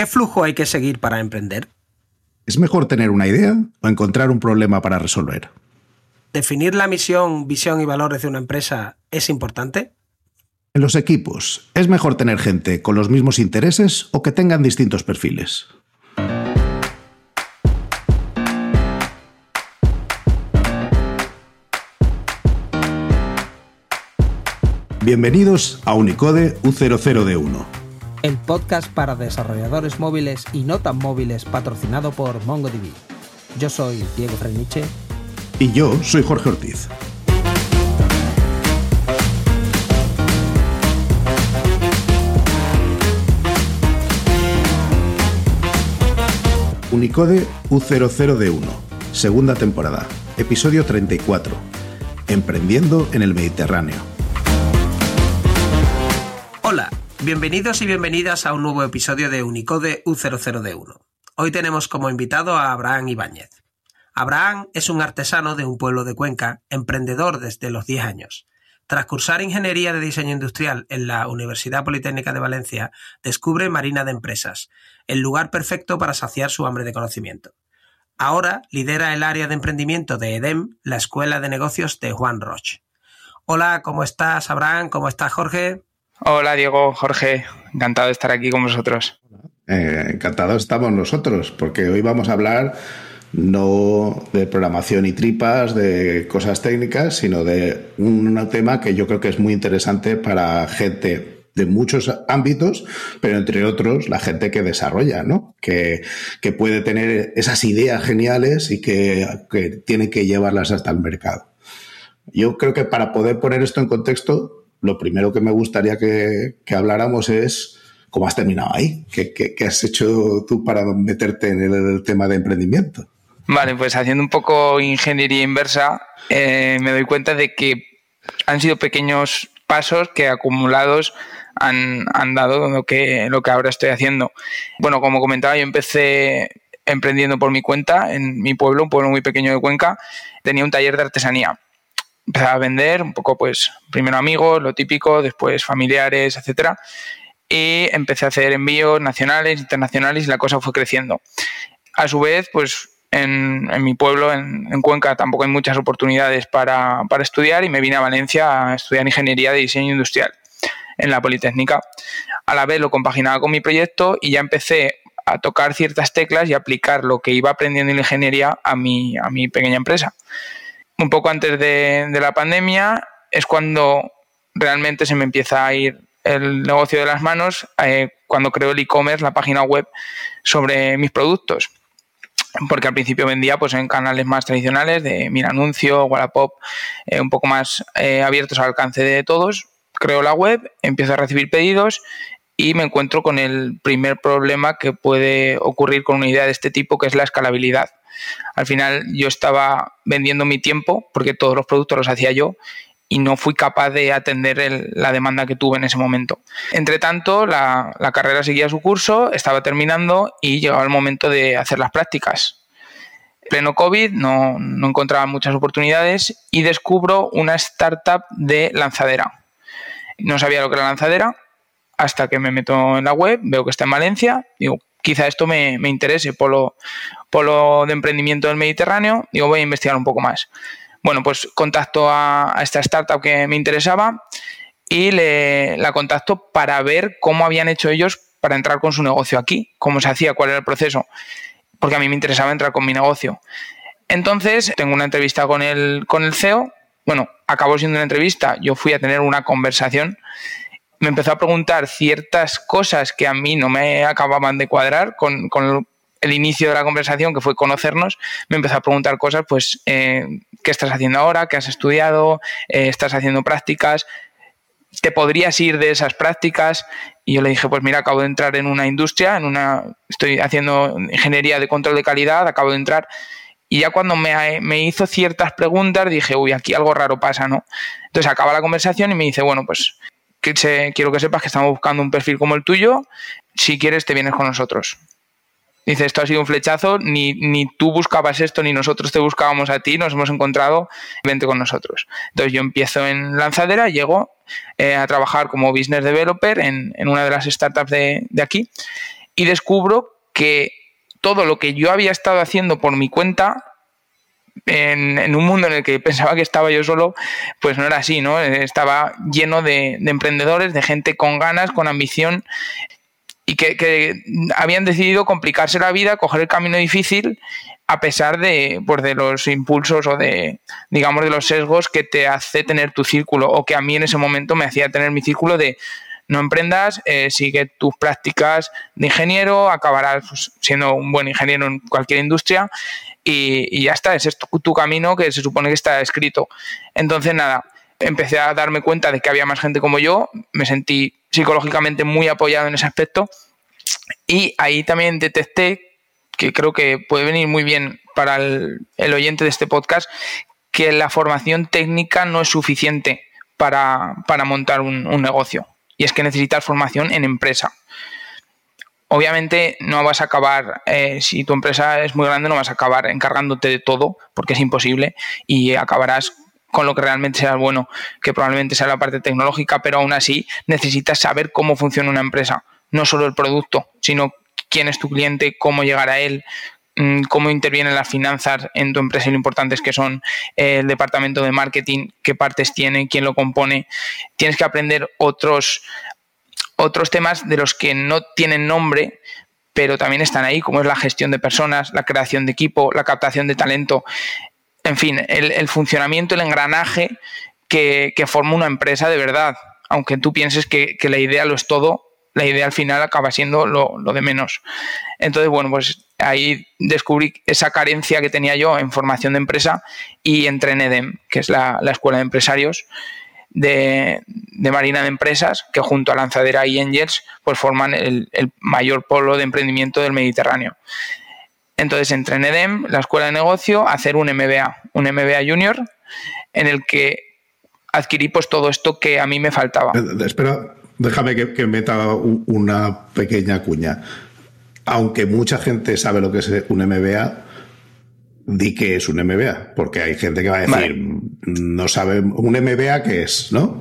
¿Qué flujo hay que seguir para emprender? ¿Es mejor tener una idea o encontrar un problema para resolver? ¿Definir la misión, visión y valores de una empresa es importante? En los equipos, ¿es mejor tener gente con los mismos intereses o que tengan distintos perfiles? Bienvenidos a Unicode U00D1. El podcast para desarrolladores móviles y no tan móviles patrocinado por MongoDB. Yo soy Diego Freniche. Y yo soy Jorge Ortiz. Unicode U00D1, segunda temporada, episodio 34, Emprendiendo en el Mediterráneo. Bienvenidos y bienvenidas a un nuevo episodio de Unicode U00D1. Hoy tenemos como invitado a Abraham Ibáñez. Abraham es un artesano de un pueblo de Cuenca, emprendedor desde los 10 años. Tras cursar Ingeniería de Diseño Industrial en la Universidad Politécnica de Valencia, descubre Marina de Empresas, el lugar perfecto para saciar su hambre de conocimiento. Ahora lidera el área de emprendimiento de EDEM, la Escuela de Negocios de Juan Roche. Hola, ¿cómo estás, Abraham? ¿Cómo estás, Jorge? Hola Diego, Jorge, encantado de estar aquí con vosotros. Eh, encantados estamos nosotros, porque hoy vamos a hablar no de programación y tripas, de cosas técnicas, sino de un tema que yo creo que es muy interesante para gente de muchos ámbitos, pero entre otros la gente que desarrolla, ¿no? Que, que puede tener esas ideas geniales y que, que tiene que llevarlas hasta el mercado. Yo creo que para poder poner esto en contexto, lo primero que me gustaría que, habláramos es cómo has terminado ahí, ¿Qué, ¿Qué, has hecho tú para meterte en el, tema de emprendimiento. Vale, pues haciendo un poco ingeniería inversa, eh, me doy cuenta de que han sido pequeños pasos que acumulados han, han, dado lo que, lo que ahora estoy haciendo. Bueno, como comentaba, yo empecé emprendiendo por mi cuenta en mi pueblo, un pueblo muy pequeño de Cuenca. Tenía un taller de artesanía empecé a vender un poco, pues, primero amigos, lo típico, después familiares, etcétera. Y empecé a hacer envíos nacionales, internacionales y la cosa fue creciendo. A su vez, pues en, mi pueblo, en, Cuenca, tampoco hay muchas oportunidades para, para, estudiar y me vine a Valencia a estudiar ingeniería de diseño industrial en la Politécnica. A la vez lo compaginaba con mi proyecto y ya empecé a tocar ciertas teclas y aplicar lo que iba aprendiendo en la ingeniería a mi, a mi pequeña empresa un poco antes de, la pandemia, es cuando realmente se me empieza a ir el negocio de las manos, eh, cuando creo el e-commerce, la página web sobre mis productos. Porque al principio vendía pues, en canales más tradicionales de Mira Anuncio, Wallapop, eh, un poco más eh, abiertos al alcance de todos. Creo la web, empiezo a recibir pedidos y me encuentro con el primer problema que puede ocurrir con una idea de este tipo, que es la escalabilidad. Al final yo estaba vendiendo mi tiempo porque todos los productos los hacía yo y no fui capaz de atender la demanda que tuve en ese momento. Entre tanto, la, carrera seguía su curso, estaba terminando y llegaba el momento de hacer las prácticas. Pleno COVID, no, no encontraba muchas oportunidades y descubro una startup de lanzadera. No sabía lo que era lanzadera hasta que me meto en la web, veo que está en Valencia, digo, quizá esto me, interese por lo, de emprendimiento del Mediterráneo, digo, voy a investigar un poco más. Bueno, pues contacto a, esta startup que me interesaba y le, la contacto para ver cómo habían hecho ellos para entrar con su negocio aquí, cómo se hacía, cuál era el proceso, porque a mí me interesaba entrar con mi negocio. Entonces, tengo una entrevista con el, con el CEO. Bueno, acabó siendo una entrevista, yo fui a tener una conversación me empezó a preguntar ciertas cosas que a mí no me acababan de cuadrar con, el inicio de la conversación, que fue conocernos, me empezó a preguntar cosas, pues, eh, ¿qué estás haciendo ahora? ¿Qué has estudiado? Eh, ¿Estás haciendo prácticas? ¿Te podrías ir de esas prácticas? Y yo le dije, pues mira, acabo de entrar en una industria, en una, estoy haciendo ingeniería de control de calidad, acabo de entrar. Y ya cuando me, me hizo ciertas preguntas, dije, uy, aquí algo raro pasa, ¿no? Entonces acaba la conversación y me dice, bueno, pues quiero que sepas que estamos buscando un perfil como el tuyo. Si quieres, te vienes con nosotros. Dice, esto ha sido un flechazo, ni, ni tú buscabas esto, ni nosotros te buscábamos a ti, nos hemos encontrado, vente con nosotros. Entonces yo empiezo en Lanzadera, llego eh, a trabajar como business developer en, una de las startups de, aquí y descubro que todo lo que yo había estado haciendo por mi cuenta en, un mundo en el que pensaba que estaba yo solo, pues no era así, ¿no? Estaba lleno de, emprendedores, de gente con ganas, con ambición y que, habían decidido complicarse la vida, coger el camino difícil, a pesar de, pues, de los impulsos o de, digamos, de los sesgos que te hace tener tu círculo, o que a mí en ese momento me hacía tener mi círculo de no emprendas, eh, sigue tus prácticas de ingeniero, acabarás pues, siendo un buen ingeniero en cualquier industria y, ya está, ese es tu, camino que se supone que está escrito. Entonces, nada, empecé a darme cuenta de que había más gente como yo, me sentí psicológicamente muy apoyado en ese aspecto y ahí también detecté, que creo que puede venir muy bien para el, oyente de este podcast, que la formación técnica no es suficiente para, montar un negocio y es que necesitas formación en empresa. Obviamente no vas a acabar, eh, si tu empresa es muy grande, no vas a acabar encargándote de todo, porque es imposible, y acabarás con lo que realmente sea bueno, que probablemente sea la parte tecnológica, pero aún así necesitas saber cómo funciona una empresa, no solo el producto, sino quién es tu cliente, cómo llegar a él, mm, cómo intervienen las finanzas en tu empresa y lo importantes que son eh, el departamento de marketing, qué partes tiene, quién lo compone. Tienes que aprender otros otros temas de los que no tienen nombre, pero también están ahí, como es la gestión de personas, la creación de equipo, la captación de talento, en fin, el, funcionamiento, el engranaje que, forma una empresa de verdad. Aunque tú pienses que, la idea lo es todo, la idea al final acaba siendo lo, de menos. Entonces, bueno, pues ahí descubrí esa carencia que tenía yo en formación de empresa y entré en EDEM, que es la escuela de empresarios, de, Marina de Empresas, que junto a Lanzadera y Angels, pues forman el, mayor polo de emprendimiento del Mediterráneo. Entonces entré en la escuela de negocio, a hacer un MBA, un MBA junior, en el que adquirí pues todo esto que a mí me faltaba. Eh, espera, déjame que, que meta una pequeña cuña. Aunque mucha gente sabe lo que es un MBA, di que es un MBA, porque hay gente que va a decir, no sabe un MBA qué es, ¿no?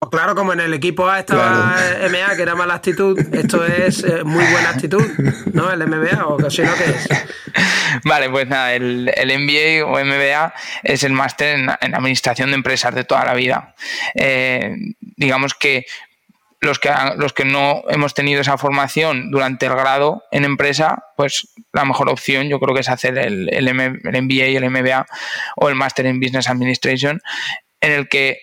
Pues claro, como en el equipo A estaba MA, que era mala actitud, esto es eh, muy buena actitud, ¿no? El MBA, o si no, ¿qué es? Vale, pues nada, el, el MBA o MBA es el máster en, administración de empresas de toda la vida. Eh, digamos que los que, los que no hemos tenido esa formación durante el grado en empresa, pues la mejor opción yo creo que es hacer el, MBA el MBA o el Master en Business Administration, en el que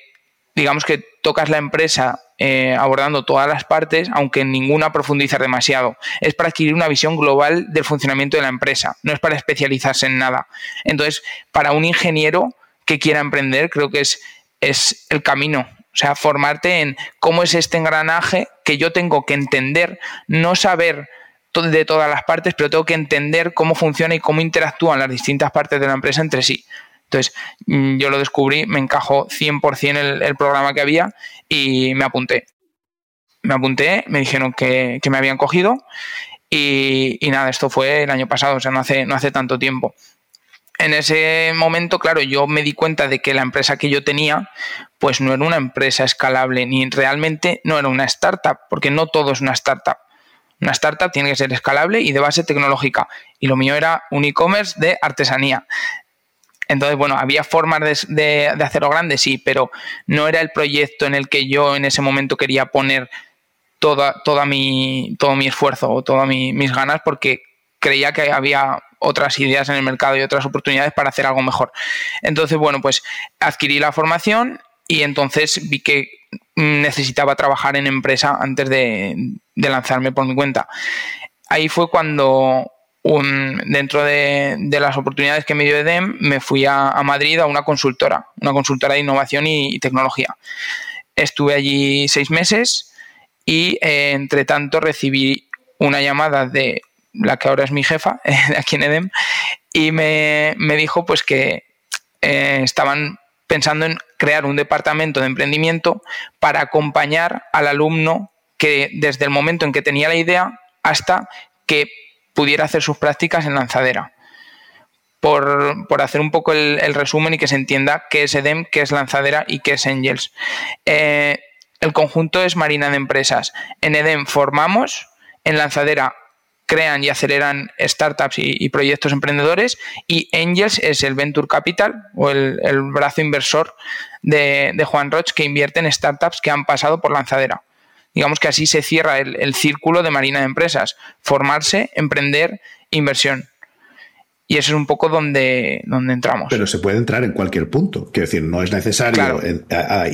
digamos que tocas la empresa eh, abordando todas las partes, aunque ninguna profundiza demasiado. Es para adquirir una visión global del funcionamiento de la empresa, no es para especializarse en nada. Entonces, para un ingeniero que quiera emprender, creo que es, es el camino o sea, formarte en cómo es este engranaje que yo tengo que entender, no saber de todas las partes, pero tengo que entender cómo funciona y cómo interactúan las distintas partes de la empresa entre sí. Entonces, mm, yo lo descubrí, me encajó 100% el, el programa que había y me apunté. Me apunté, me dijeron que, me habían cogido y, y, nada, esto fue el año pasado, o sea, no hace, no hace tanto tiempo en ese momento, claro, yo me di cuenta de que la empresa que yo tenía, pues no era una empresa escalable, ni realmente no era una startup, porque no todo es una startup. Una startup tiene que ser escalable y de base tecnológica. Y lo mío era un e-commerce de artesanía. Entonces, bueno, había formas de, hacerlo grande, sí, pero no era el proyecto en el que yo en ese momento quería poner toda, toda mi, todo mi esfuerzo o todas mis ganas, porque creía que había otras ideas en el mercado y otras oportunidades para hacer algo mejor. Entonces, bueno, pues adquirí la formación y entonces vi que necesitaba trabajar en empresa antes de, lanzarme por mi cuenta. Ahí fue cuando dentro de, las oportunidades que me dio EDEM, me fui a, Madrid a una consultora, una consultora de innovación y, tecnología. Estuve allí seis meses y eh, entre tanto recibí una llamada de la que ahora es mi jefa aquí en EDEM, y me, dijo pues que eh, estaban pensando en crear un departamento de emprendimiento para acompañar al alumno que desde el momento en que tenía la idea hasta que pudiera hacer sus prácticas en lanzadera. Por, hacer un poco el, resumen y que se entienda qué es EDEM, qué es lanzadera y qué es Angels. Eh, el conjunto es Marina de Empresas. En EDEM formamos, en lanzadera crean y aceleran startups y, proyectos emprendedores y Angels es el Venture Capital o el, brazo inversor de, Juan Roch que invierte en startups que han pasado por lanzadera. Digamos que así se cierra el, el círculo de Marina de Empresas, formarse, emprender, inversión. Y eso es un poco donde, donde entramos. Pero se puede entrar en cualquier punto. Quiero decir, no es necesario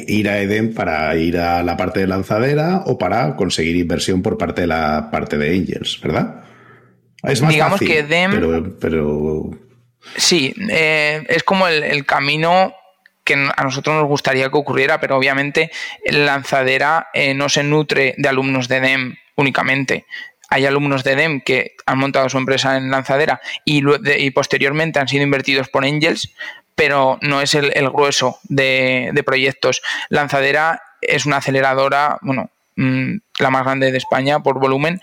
ir a Eden para ir a la parte de lanzadera o para conseguir inversión por parte de la parte de Angels, ¿verdad? Es más Digamos que Eden. Pero, Sí, eh, es como el, camino que a nosotros nos gustaría que ocurriera, pero obviamente lanzadera eh, no se nutre de alumnos de DEM únicamente hay alumnos de DEM que han montado su empresa en lanzadera y, posteriormente han sido invertidos por Angels, pero no es el, grueso de, proyectos. Lanzadera es una aceleradora, bueno, mm, la más grande de España por volumen,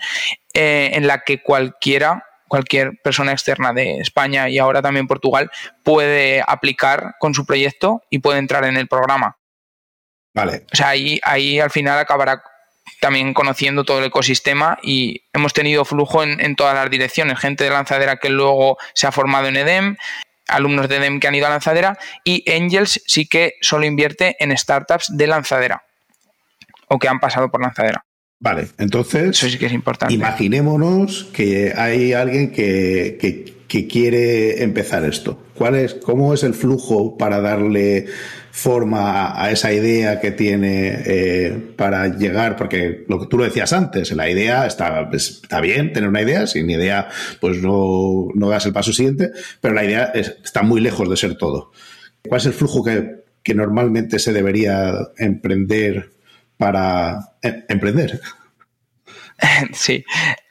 eh, en la que cualquiera cualquier persona externa de España y ahora también Portugal puede aplicar con su proyecto y puede entrar en el programa. Vale. O sea, ahí, ahí al final acabará también conociendo todo el ecosistema y hemos tenido flujo en, todas las direcciones, gente de lanzadera que luego se ha formado en EDEM, alumnos de EDEM que han ido a lanzadera y Angels sí que solo invierte en startups de lanzadera o que han pasado por lanzadera. Vale, entonces Eso sí que es importante. imaginémonos que hay alguien que, que quiere empezar esto. ¿Cuál es, ¿Cómo es el flujo para darle forma a, esa idea que tiene eh, para llegar, porque lo que tú lo decías antes, la idea está, pues, está bien tener una idea, sin idea pues no, no das el paso siguiente, pero la idea está muy lejos de ser todo. ¿Cuál es el flujo que, que normalmente se debería emprender para em, emprender? Sí,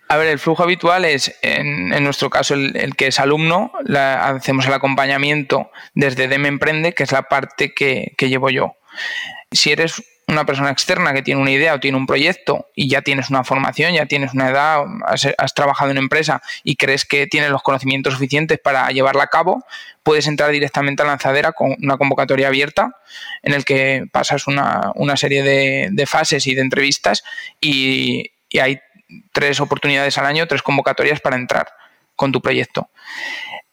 a ver, el flujo habitual es, en, nuestro caso, el, que es alumno, hacemos el acompañamiento desde DEM Emprende, que es la parte que, llevo yo. Si eres una persona externa que tiene una idea o tiene un proyecto y ya tienes una formación, ya tienes una edad, has, trabajado en empresa y crees que tienes los conocimientos suficientes para llevarla a cabo, puedes entrar directamente a Lanzadera con una convocatoria abierta en el que pasas una, serie de, fases y de entrevistas y hay tres oportunidades al año, tres convocatorias para entrar con tu proyecto.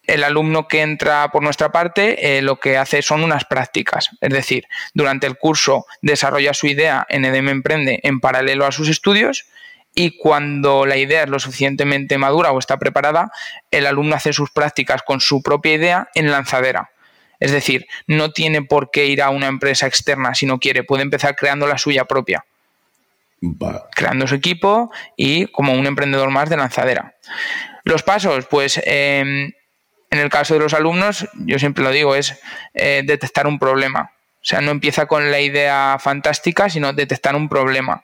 El alumno que entra por nuestra parte eh, lo que hace son unas prácticas, es decir, durante el curso desarrolla su idea en EDM Emprende en paralelo a sus estudios y cuando la idea es lo suficientemente madura o está preparada, el alumno hace sus prácticas con su propia idea en lanzadera. Es decir, no tiene por qué ir a una empresa externa si no quiere, puede empezar creando la suya propia creando su equipo y como un emprendedor más de lanzadera. Los pasos, pues em, en el caso de los alumnos, yo siempre lo digo, es eh, detectar un problema. O sea, no empieza con la idea fantástica, sino detectar un problema.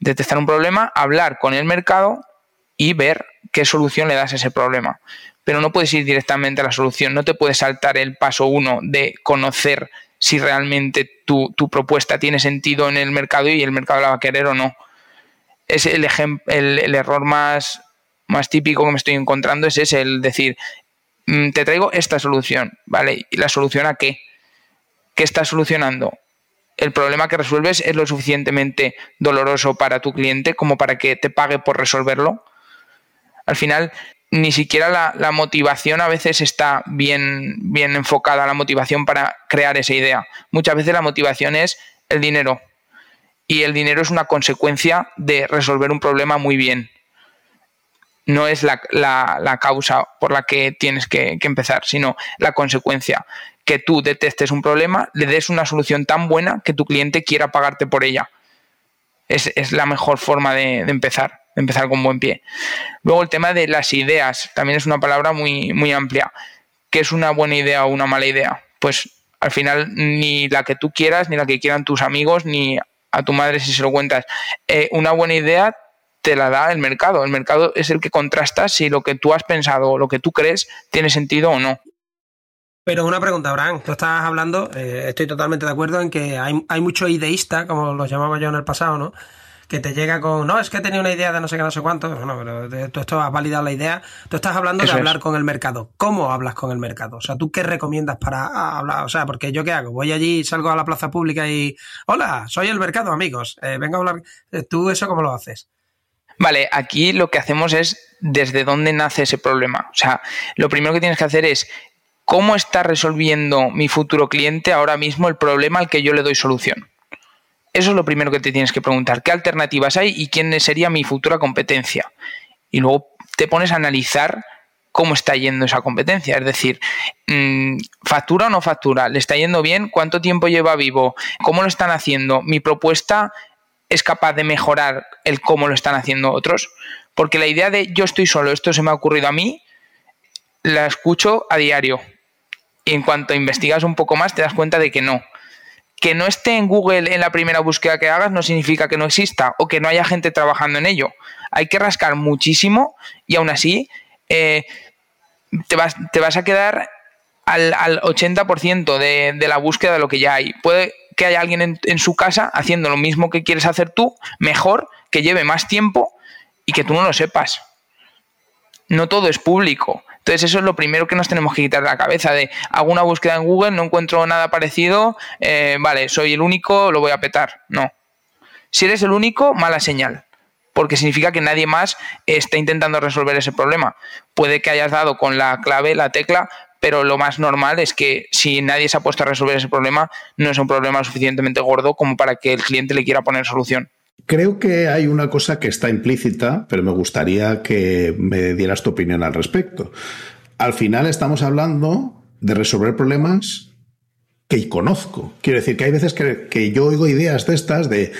Detectar un problema, hablar con el mercado y ver qué solución le das a ese problema. Pero no puedes ir directamente a la solución, no te puedes saltar el paso uno de conocer si realmente tu, propuesta tiene sentido en el mercado y el mercado la va a querer o no. Es el, el, error más, más típico que me estoy encontrando es ese, el decir, te traigo esta solución, ¿vale? ¿Y la solución a qué? ¿Qué estás solucionando? El problema que resuelves es lo suficientemente doloroso para tu cliente como para que te pague por resolverlo. Al final, ni siquiera la, motivación a veces está bien, bien enfocada, la motivación para crear esa idea. Muchas veces la motivación es el dinero. Y el dinero es una consecuencia de resolver un problema muy bien. No es la, causa por la que tienes que, empezar, sino la consecuencia. Que tú detestes un problema, le des una solución tan buena que tu cliente quiera pagarte por ella. Es, la mejor forma de empezar empezar con buen pie. Luego el tema de las ideas, también es una palabra muy, muy amplia. ¿Qué es una buena idea o una mala idea? Pues al final ni la que tú quieras, ni la que quieran tus amigos, ni a tu madre si se lo cuentas. Eh, una buena idea te la da el mercado. El mercado es el que contrasta si lo que tú has pensado o lo que tú crees tiene sentido o no. Pero una pregunta, Abraham, tú estás hablando, eh, estoy totalmente de acuerdo en que hay, hay mucho ideísta, como los llamaba yo en el pasado, ¿no? que te llega con, no, es que tenía una idea de no sé qué, no sé cuánto. Bueno, pero tú esto has validado la idea. Tú estás hablando de hablar con el mercado. ¿Cómo hablas con el mercado? O sea, ¿tú qué recomiendas para hablar? O sea, porque yo qué hago? Voy allí, salgo a la plaza pública y, hola, soy el mercado, amigos. Eh, vengo a hablar. Eh, ¿Tú eso cómo lo haces? Vale, aquí lo que hacemos es desde dónde nace ese problema. O sea, lo primero que tienes que hacer es cómo está resolviendo mi futuro cliente ahora mismo el problema al que yo le doy solución. Eso es lo primero que te tienes que preguntar. ¿Qué alternativas hay y quién sería mi futura competencia? Y luego te pones a analizar cómo está yendo esa competencia. Es decir, mm, ¿factura o no factura? ¿Le está yendo bien? ¿Cuánto tiempo lleva vivo? ¿Cómo lo están haciendo? ¿Mi propuesta es capaz de mejorar el cómo lo están haciendo otros? Porque la idea de yo estoy solo, esto se me ha ocurrido a mí, la escucho a diario. Y en cuanto investigas un poco más, te das cuenta de que no. Que no esté en Google en la primera búsqueda que hagas no significa que no exista o que no haya gente trabajando en ello. Hay que rascar muchísimo y aún así eh, te, vas, te, vas, a quedar al, 80% de, de, la búsqueda de lo que ya hay. Puede que haya alguien en, su casa haciendo lo mismo que quieres hacer tú, mejor, que lleve más tiempo y que tú no lo sepas. No todo es público. Entonces eso es lo primero que nos tenemos que quitar de la cabeza de hago una búsqueda en Google, no encuentro nada parecido, eh, vale, soy el único, lo voy a petar. No. Si eres el único, mala señal porque significa que nadie más está intentando resolver ese problema. Puede que hayas dado con la clave, la tecla, pero lo más normal es que si nadie se ha puesto a resolver ese problema, no es un problema suficientemente gordo como para que el cliente le quiera poner solución. Creo que hay una cosa que está implícita, pero me gustaría que me dieras tu opinión al respecto. Al final estamos hablando de resolver problemas que conozco. Quiero decir que hay veces que, que yo oigo ideas de estas de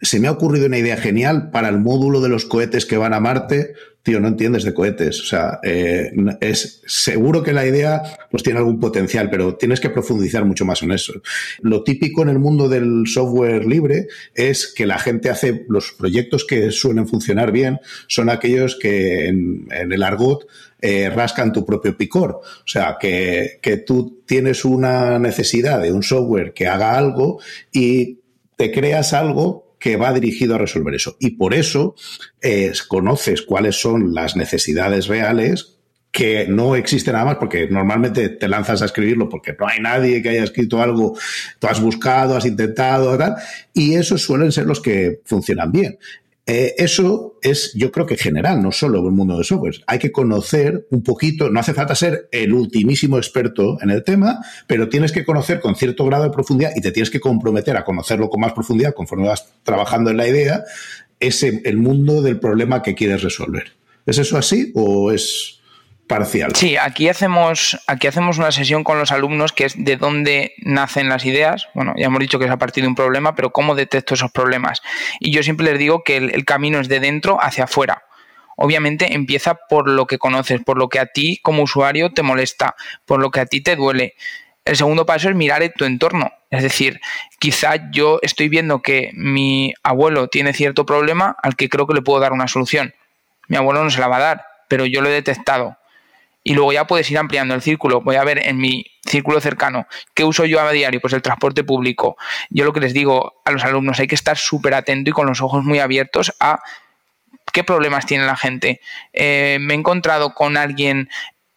se me ha ocurrido una idea genial para el módulo de los cohetes que van a Marte. Tío, no entiendes de cohetes. O sea, eh, es seguro que la idea pues tiene algún potencial, pero tienes que profundizar mucho más en eso. Lo típico en el mundo del software libre es que la gente hace los proyectos que suelen funcionar bien, son aquellos que en, el argot eh, rascan tu propio picor. O sea, que, que tú tienes una necesidad de un software que haga algo y te creas algo que va dirigido a resolver eso. Y por eso eh, conoces cuáles son las necesidades reales que no existen nada más porque normalmente te lanzas a escribirlo porque no hay nadie que haya escrito algo, tú has buscado, has intentado, tal, y esos suelen ser los que funcionan bien. Eh, eso es, yo creo que general, no solo en el mundo de software. Hay que conocer un poquito, no hace falta ser el ultimísimo experto en el tema, pero tienes que conocer con cierto grado de profundidad y te tienes que comprometer a conocerlo con más profundidad conforme vas trabajando en la idea, ese, el mundo del problema que quieres resolver. ¿Es eso así o es parcial. Sí, aquí hacemos, aquí hacemos una sesión con los alumnos que es de dónde nacen las ideas. Bueno, ya hemos dicho que es a partir de un problema, pero cómo detecto esos problemas. Y yo siempre les digo que el, camino es de dentro hacia afuera. Obviamente empieza por lo que conoces, por lo que a ti como usuario te molesta, por lo que a ti te duele. El segundo paso es mirar en tu entorno. Es decir, quizá yo estoy viendo que mi abuelo tiene cierto problema al que creo que le puedo dar una solución. Mi abuelo no se la va a dar, pero yo lo he detectado y luego ya puedes ir ampliando el círculo. Voy a ver en mi círculo cercano qué uso yo a diario, pues el transporte público. Yo lo que les digo a los alumnos, hay que estar súper atento y con los ojos muy abiertos a qué problemas tiene la gente. Eh, me he encontrado con alguien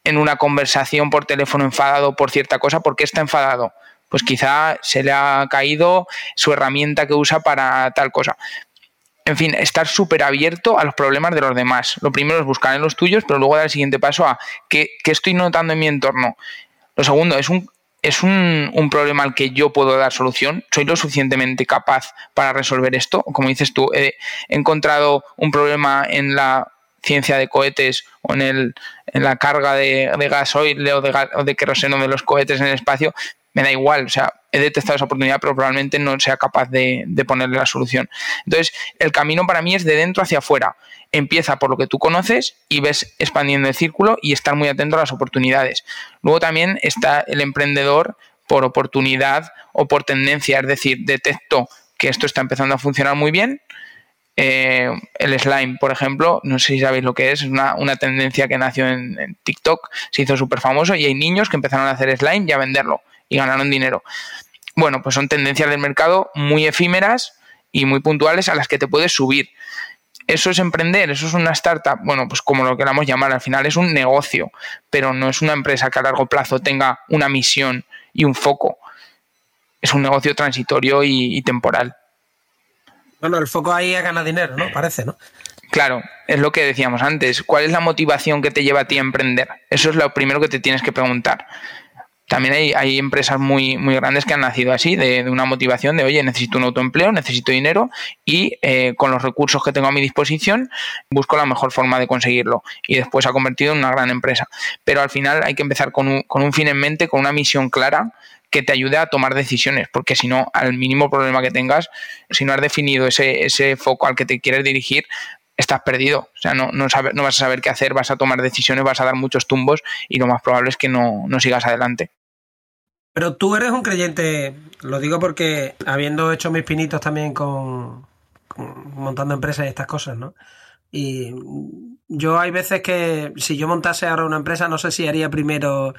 en una conversación por teléfono enfadado por cierta cosa, ¿por qué está enfadado? Pues quizá se le ha caído su herramienta que usa para tal cosa en fin, estar súper abierto a los problemas de los demás. Lo primero es buscar en los tuyos, pero luego dar el siguiente paso a qué, estoy notando en mi entorno. Lo segundo, es un, es un, problema al que yo puedo dar solución. ¿Soy lo suficientemente capaz para resolver esto? Como dices tú, he encontrado un problema en la ciencia de cohetes o en, el, en la carga de, de gasoil o de, o de queroseno de los cohetes en el espacio, me da igual, o sea, he detectado esa oportunidad, pero probablemente no sea capaz de, ponerle la solución. Entonces, el camino para mí es de dentro hacia afuera. Empieza por lo que tú conoces y ves expandiendo el círculo y estar muy atento a las oportunidades. Luego también está el emprendedor por oportunidad o por tendencia, es decir, detecto que esto está empezando a funcionar muy bien. Eh, el slime, por ejemplo, no sé si sabéis lo que es, es una, tendencia que nació en, en TikTok, se hizo súper famoso y hay niños que empezaron a hacer slime y a venderlo y ganaron dinero. Bueno, pues son tendencias del mercado muy efímeras y muy puntuales a las que te puedes subir. Eso es emprender, eso es una startup, bueno, pues como lo queramos llamar, al final es un negocio, pero no es una empresa que a largo plazo tenga una misión y un foco. Es un negocio transitorio y, temporal. Bueno, el foco ahí es ganar dinero, ¿no? Parece, ¿no? Claro, es lo que decíamos antes. ¿Cuál es la motivación que te lleva a ti a emprender? Eso es lo primero que te tienes que preguntar. También hay, empresas muy, muy grandes que han nacido así, de, una motivación de, oye, necesito un autoempleo, necesito dinero y eh, con los recursos que tengo a mi disposición busco la mejor forma de conseguirlo. Y después ha convertido en una gran empresa. Pero al final hay que empezar con un, con un fin en mente, con una misión clara que te ayude a tomar decisiones, porque si no, al mínimo problema que tengas, si no has definido ese, ese foco al que te quieres dirigir, estás perdido. O sea, no, no, no vas a saber qué hacer, vas a tomar decisiones, vas a dar muchos tumbos y lo más probable es que no, no sigas adelante. Pero tú eres un creyente, lo digo porque habiendo hecho mis pinitos también con, montando empresas y estas cosas, ¿no? Y yo hay veces que si yo montase ahora una empresa, no sé si haría primero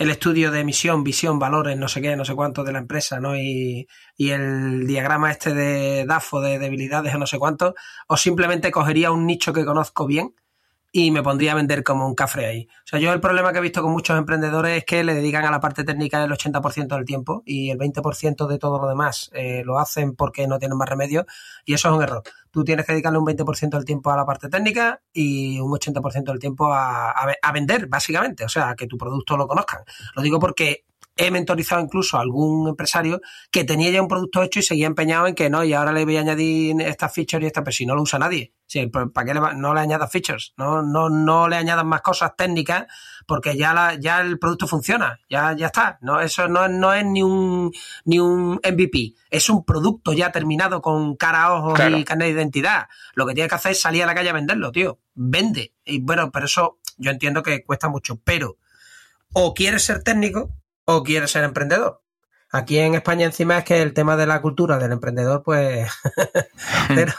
el estudio de misión, visión, valores, no sé qué, no sé cuánto de la empresa, ¿no? Y, y el diagrama este de DAFO de debilidades o no sé cuánto, o simplemente cogería un nicho que conozco bien y me pondría a vender como un cafre ahí. O sea, yo el problema que he visto con muchos emprendedores es que le dedican a la parte técnica el 80% del tiempo y el 20% de todo lo demás eh, lo hacen porque no tienen más remedio y eso es un error. Tú tienes que dedicarle un 20% del tiempo a la parte técnica y un 80% del tiempo a, a, vender, básicamente, o sea, a que tu producto lo conozcan. Lo digo porque he mentorizado incluso a algún empresario que tenía ya un producto hecho y seguía empeñado en que no, y ahora le voy a añadir estas features y esta, pero si no lo usa nadie. ¿Para qué le no le añadas features? No, no, no le añadas más cosas técnicas porque ya, la, ya el producto funciona, ya, ya está. No, eso no, no es ni un, ni un MVP, es un producto ya terminado con cara, ojos y carnet de identidad. Lo que tiene que hacer es salir a la calle a venderlo, tío. Vende. Y bueno, pero eso yo entiendo que cuesta mucho, pero o quieres ser técnico o quieres ser emprendedor. Aquí en España encima es que el tema de la cultura del emprendedor, pues,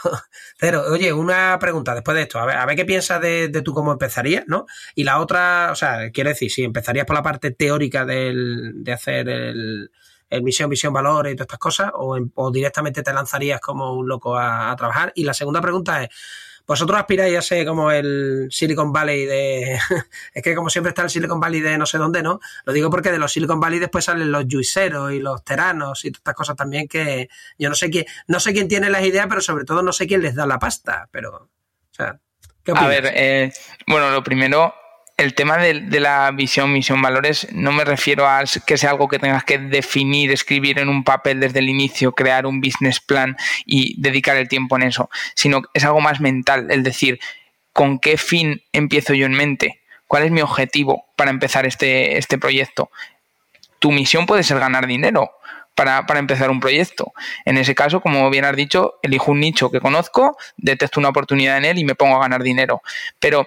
pero, oye, una pregunta después de esto, a ver, a ver qué piensas de, tú cómo empezarías, ¿no? Y la otra, o sea, quiero decir, si empezarías por la parte teórica del, de hacer el, el misión, visión, valores y todas estas cosas, o, o directamente te lanzarías como un loco a trabajar. Y la segunda pregunta es, vosotros aspiráis a ser como el Silicon Valley de. es que como siempre está el Silicon Valley de no sé dónde, ¿no? Lo digo porque de los Silicon Valley después salen los juiceros y los teranos y todas estas cosas también que yo no sé quién, no sé quién tiene las ideas, pero sobre todo no sé quién les da la pasta. Pero, o sea, ¿qué A ver, eh, bueno, lo primero, el tema de, la visión, misión, valores, no me refiero a que sea algo que tengas que definir, escribir en un papel desde el inicio, crear un business plan y dedicar el tiempo en eso, sino es algo más mental, el decir, ¿con qué fin empiezo yo en mente? ¿Cuál es mi objetivo para empezar este, este proyecto? Tu misión puede ser ganar dinero, para, para, empezar un proyecto. En ese caso, como bien has dicho, elijo un nicho que conozco, detecto una oportunidad en él y me pongo a ganar dinero. Pero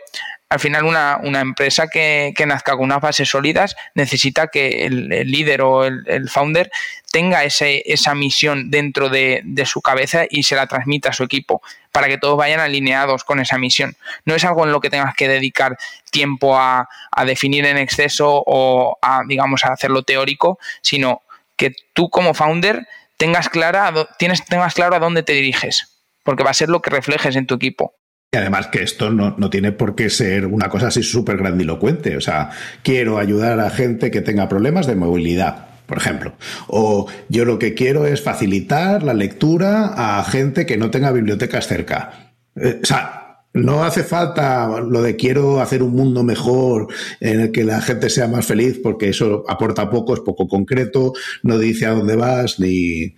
al final una, empresa que, nazca con unas bases sólidas necesita que el, líder o el, founder tenga ese, esa misión dentro de, su cabeza y se la transmita a su equipo para que todos vayan alineados con esa misión. No es algo en lo que tengas que dedicar tiempo a, definir en exceso o a, digamos, a hacerlo teórico, sino que tú como founder tengas, clara, tienes, tengas claro a dónde te diriges, porque va a ser lo que reflejes en tu equipo. Y además que esto no, no tiene por qué ser una cosa así súper grandilocuente. O sea, quiero ayudar a gente que tenga problemas de movilidad, por ejemplo. O yo lo que quiero es facilitar la lectura a gente que no tenga bibliotecas cerca. Eh, o sea, no hace falta lo de quiero hacer un mundo mejor en el que la gente sea más feliz porque eso aporta poco, es poco concreto, no dice a dónde vas ni,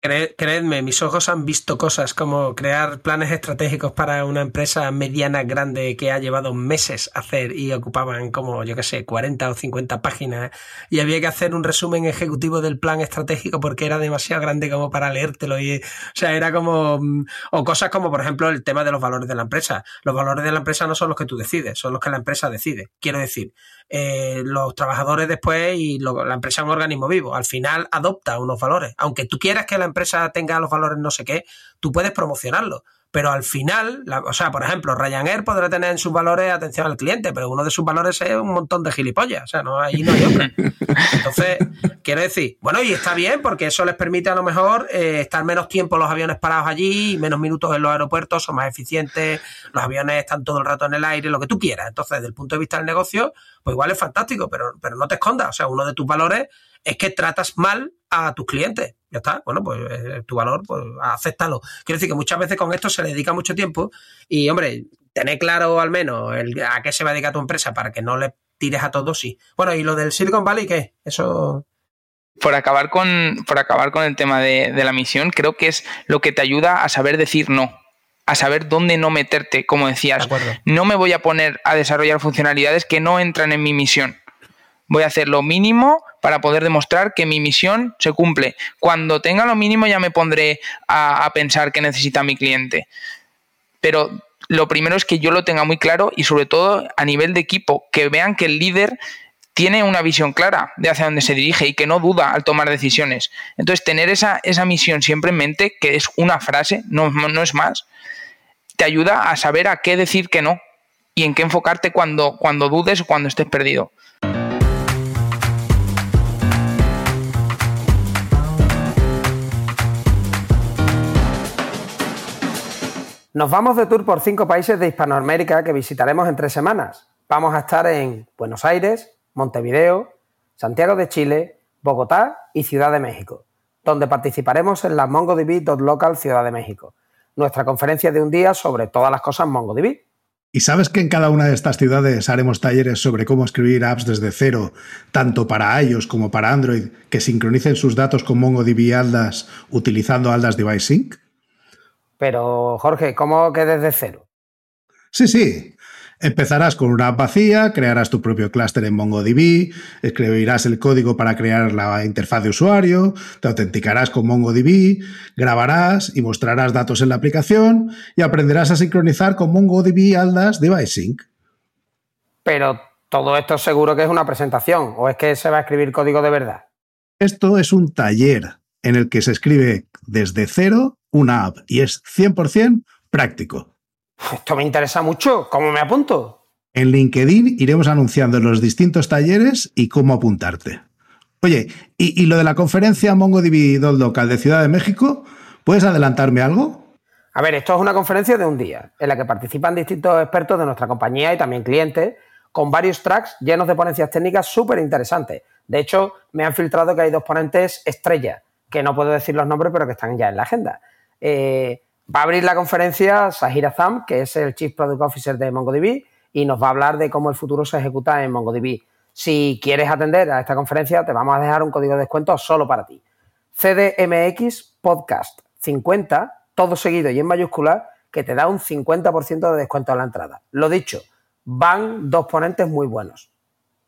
creedme, mis ojos han visto cosas como crear planes estratégicos para una empresa mediana grande que ha llevado meses hacer y ocupaban como, yo qué sé, 40 o 50 páginas y había que hacer un resumen ejecutivo del plan estratégico porque era demasiado grande como para leértelo y, o sea, era como, mm, o cosas como, por ejemplo, el tema de los valores de la empresa. Los valores de la empresa no son los que tú decides, son los que la empresa decide. Quiero decir, eh, los trabajadores después y la empresa es un organismo vivo. Al final adopta unos valores. Aunque tú quieras que la empresa tenga los valores no sé qué, tú puedes promocionarlo pero al final, o sea, por ejemplo, Ryanair podrá tener en sus valores atención al cliente, pero uno de sus valores es un montón de gilipollas, o sea, no, ahí no hay otra. Entonces, quiero decir, bueno, y está bien porque eso les permite a lo mejor eh, estar menos tiempo los aviones parados allí, menos minutos en los aeropuertos, son más eficientes, los aviones están todo el rato en el aire, lo que tú quieras. Entonces, desde el punto de vista del negocio, pues igual es fantástico, pero, pero no te escondas, o sea, uno de tus valores es que tratas mal a tus clientes. Ya está, bueno, pues eh, tu valor, pues acéptalo. Quiero decir que muchas veces con esto se le dedica mucho tiempo y, hombre, tener claro al menos el, a qué se va a dedicar tu empresa para que no le tires a todos, sí. Bueno, y lo del Silicon Valley, ¿qué? Eso por acabar con, por acabar con el tema de, la misión, creo que es lo que te ayuda a saber decir no, a saber dónde no meterte, como decías. no me voy a poner a desarrollar funcionalidades que no entran en mi misión. Voy a hacer lo mínimo para poder demostrar que mi misión se cumple. Cuando tenga lo mínimo ya me pondré a, pensar qué necesita mi cliente. Pero lo primero es que yo lo tenga muy claro y sobre todo a nivel de equipo, que vean que el líder tiene una visión clara de hacia dónde se dirige y que no duda al tomar decisiones. Entonces, tener esa, esa misión siempre en mente, que es una frase, no, no es más, te ayuda a saber a qué decir que no y en qué enfocarte cuando, cuando dudes o cuando estés perdido. Nos vamos de tour por cinco países de Hispanoamérica que visitaremos en tres semanas. Vamos a estar en Buenos Aires, Montevideo, Santiago de Chile, Bogotá y Ciudad de México, donde participaremos en la MongoDB.local Ciudad de México, nuestra conferencia de un día sobre todas las cosas MongoDB. ¿Y sabes que en cada una de estas ciudades haremos talleres sobre cómo escribir apps desde cero, tanto para iOS como para Android, que sincronicen sus datos con MongoDB Aldas utilizando Aldas Device Sync? Pero, Jorge, ¿cómo que desde cero? Sí, sí. Empezarás con una app vacía, crearás tu propio clúster en MongoDB, escribirás el código para crear la interfaz de usuario, te autenticarás con MongoDB, grabarás y mostrarás datos en la aplicación y aprenderás a sincronizar con MongoDB Aldas Device Sync. Pero todo esto seguro que es una presentación o es que se va a escribir código de verdad. Esto es un taller en el que se escribe desde cero una app y es 100% práctico. Esto me interesa mucho. ¿Cómo me apunto? En LinkedIn iremos anunciando los distintos talleres y cómo apuntarte. Oye, ¿y, lo de la conferencia MongoDB Local de Ciudad de México? ¿Puedes adelantarme algo? A ver, esto es una conferencia de un día, en la que participan distintos expertos de nuestra compañía y también clientes, con varios tracks llenos de ponencias técnicas súper interesantes. De hecho, me han filtrado que hay dos ponentes estrellas, que no puedo decir los nombres, pero que están ya en la agenda. Eh, Va a abrir la conferencia Sahir Azam, que es el Chief Product Officer de MongoDB, y nos va a hablar de cómo el futuro se ejecuta en MongoDB. Si quieres atender a esta conferencia, te vamos a dejar un código de descuento solo para ti. CDMX Podcast 50, todo seguido y en mayúscula, que te da un 50% de descuento a la entrada. Lo dicho, van dos ponentes muy buenos,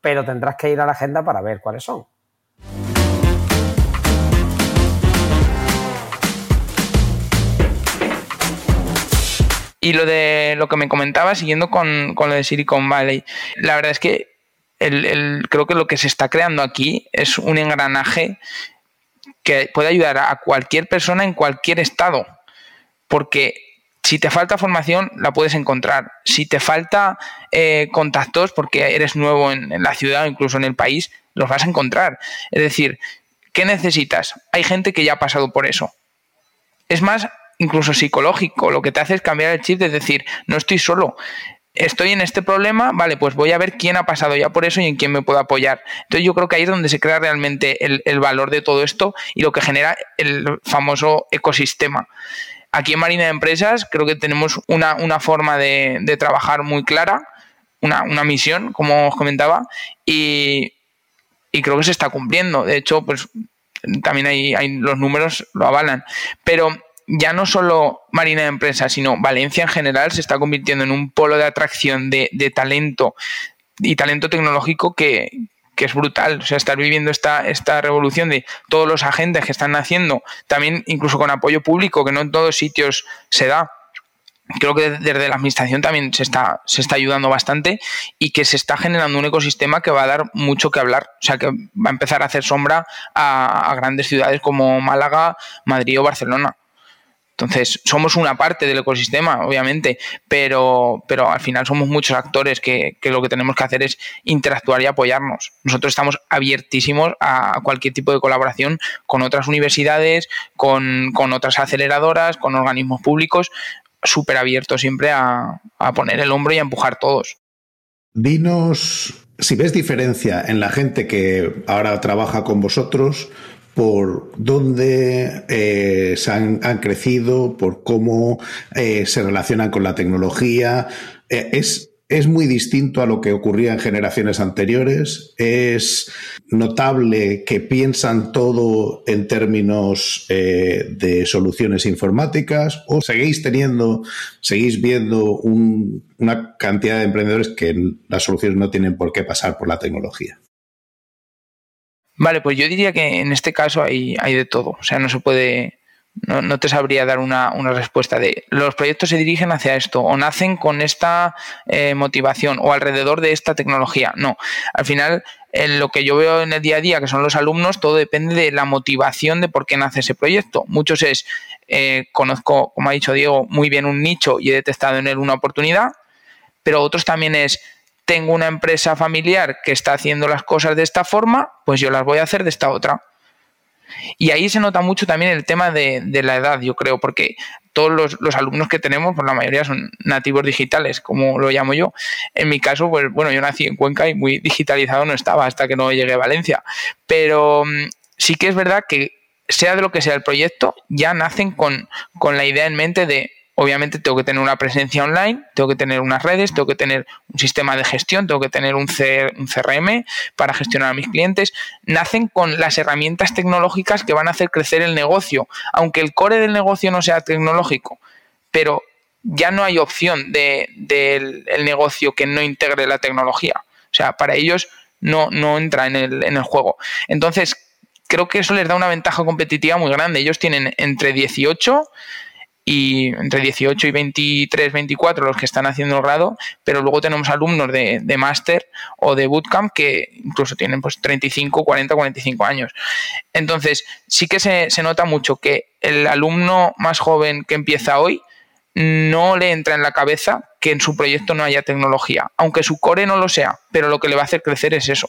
pero tendrás que ir a la agenda para ver cuáles son. Y lo de lo que me comentaba, siguiendo con, lo de Silicon Valley, la verdad es que el, creo que lo que se está creando aquí es un engranaje que puede ayudar a cualquier persona en cualquier estado. Porque si te falta formación, la puedes encontrar. Si te falta eh, contactos, porque eres nuevo en la ciudad o incluso en el país, los vas a encontrar. Es decir, ¿qué necesitas? Hay gente que ya ha pasado por eso. Es más, incluso psicológico. Lo que te hace es cambiar el chip de decir, no estoy solo. Estoy en este problema, vale, pues voy a ver quién ha pasado ya por eso y en quién me puedo apoyar. Entonces yo creo que ahí es donde se crea realmente el, valor de todo esto y lo que genera el famoso ecosistema. Aquí en Marina de Empresas creo que tenemos una, forma de, trabajar muy clara, una, misión, como os comentaba, y, creo que se está cumpliendo. De hecho, pues también hay, hay los números lo avalan. Pero ya no solo Marina de Empresa, sino Valencia en general se está convirtiendo en un polo de atracción de, talento y talento tecnológico que, es brutal. O sea, estar viviendo esta, esta revolución de todos los agentes que están naciendo, también incluso con apoyo público, que no en todos sitios se da. Creo que desde la administración también se está, se está ayudando bastante y que se está generando un ecosistema que va a dar mucho que hablar. O sea, que va a empezar a hacer sombra a grandes ciudades como Málaga, Madrid o Barcelona. Entonces, somos una parte del ecosistema, obviamente, pero, pero al final somos muchos actores que, lo que tenemos que hacer es interactuar y apoyarnos. Nosotros estamos abiertísimos a cualquier tipo de colaboración con otras universidades, con, otras aceleradoras, con organismos públicos, súper abiertos siempre a, a poner el hombro y a empujar todos. Dinos si ves diferencia en la gente que ahora trabaja con vosotros por dónde eh, se han, crecido, por cómo eh, se relacionan con la tecnología. Eh, es, es muy distinto a lo que ocurría en generaciones anteriores. Es notable que piensan todo en términos de soluciones informáticas o seguís teniendo, seguís viendo una cantidad de emprendedores que las soluciones no tienen por qué pasar por la tecnología. Vale, pues yo diría que en este caso hay, hay de todo. O sea, no se puede no, te sabría dar una, respuesta de los proyectos se dirigen hacia esto o nacen con esta eh, motivación o alrededor de esta tecnología. No, al final en lo que yo veo en el día a día, que son los alumnos, todo depende de la motivación de por qué nace ese proyecto. Muchos es, eh, conozco, como ha dicho Diego, muy bien un nicho y he detectado en él una oportunidad, pero otros también es, tengo una empresa familiar que está haciendo las cosas de esta forma, pues yo las voy a hacer de esta otra. Y ahí se nota mucho también el tema de, la edad, yo creo, porque todos los, alumnos que tenemos, pues la mayoría son nativos digitales, como lo llamo yo. En mi caso, pues bueno, yo nací en Cuenca y muy digitalizado no estaba hasta que no llegué a Valencia. Pero mm, sí que es verdad que sea de lo que sea el proyecto, ya nacen con, con la idea en mente de obviamente tengo que tener una presencia online, tengo que tener unas redes, tengo que tener un sistema de gestión, tengo que tener un, CRM para gestionar a mis clientes. Nacen con las herramientas tecnológicas que van a hacer crecer el negocio, aunque el core del negocio no sea tecnológico, pero ya no hay opción del negocio que no integre la tecnología. O sea, para ellos no, no entra en el, en el juego. Entonces, creo que eso les da una ventaja competitiva muy grande. Ellos tienen entre 18 y entre 18 y 23, 24 los que están haciendo el grado, pero luego tenemos alumnos de, de máster o de bootcamp que incluso tienen pues 35, 40, 45 años. Entonces, sí que se, se nota mucho que el alumno más joven que empieza hoy no le entra en la cabeza que en su proyecto no haya tecnología, aunque su core no lo sea, pero lo que le va a hacer crecer es eso.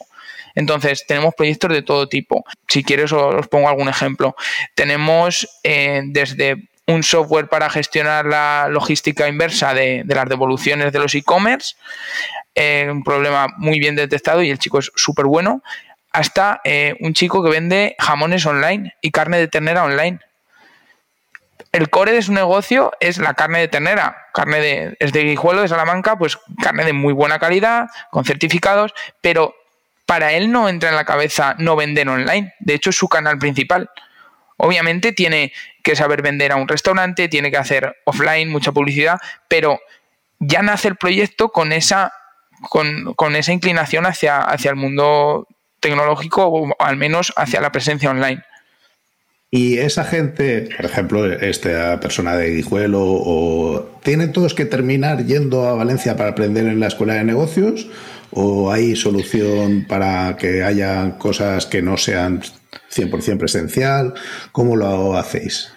Entonces, tenemos proyectos de todo tipo. Si quieres, os pongo algún ejemplo. Tenemos eh, desde un software para gestionar la logística inversa de, las devoluciones de los e-commerce, eh, un problema muy bien detectado y el chico es súper bueno, hasta eh, un chico que vende jamones online y carne de ternera online. El core de su negocio es la carne de ternera, carne de, es de Guijuelo, de Salamanca, pues carne de muy buena calidad, con certificados, pero para él no entra en la cabeza no vender online, de hecho es su canal principal. Obviamente tiene que saber vender a un restaurante, tiene que hacer offline, mucha publicidad, pero ya nace el proyecto con esa, con, esa inclinación hacia, hacia el mundo tecnológico o al menos hacia la presencia online. Y esa gente, por ejemplo, esta persona de Guijuelo, o ¿tienen todos que terminar yendo a Valencia para aprender en la escuela de negocios? ¿O hay solución para que haya cosas que no sean 100% presencial? ¿Cómo lo hacéis?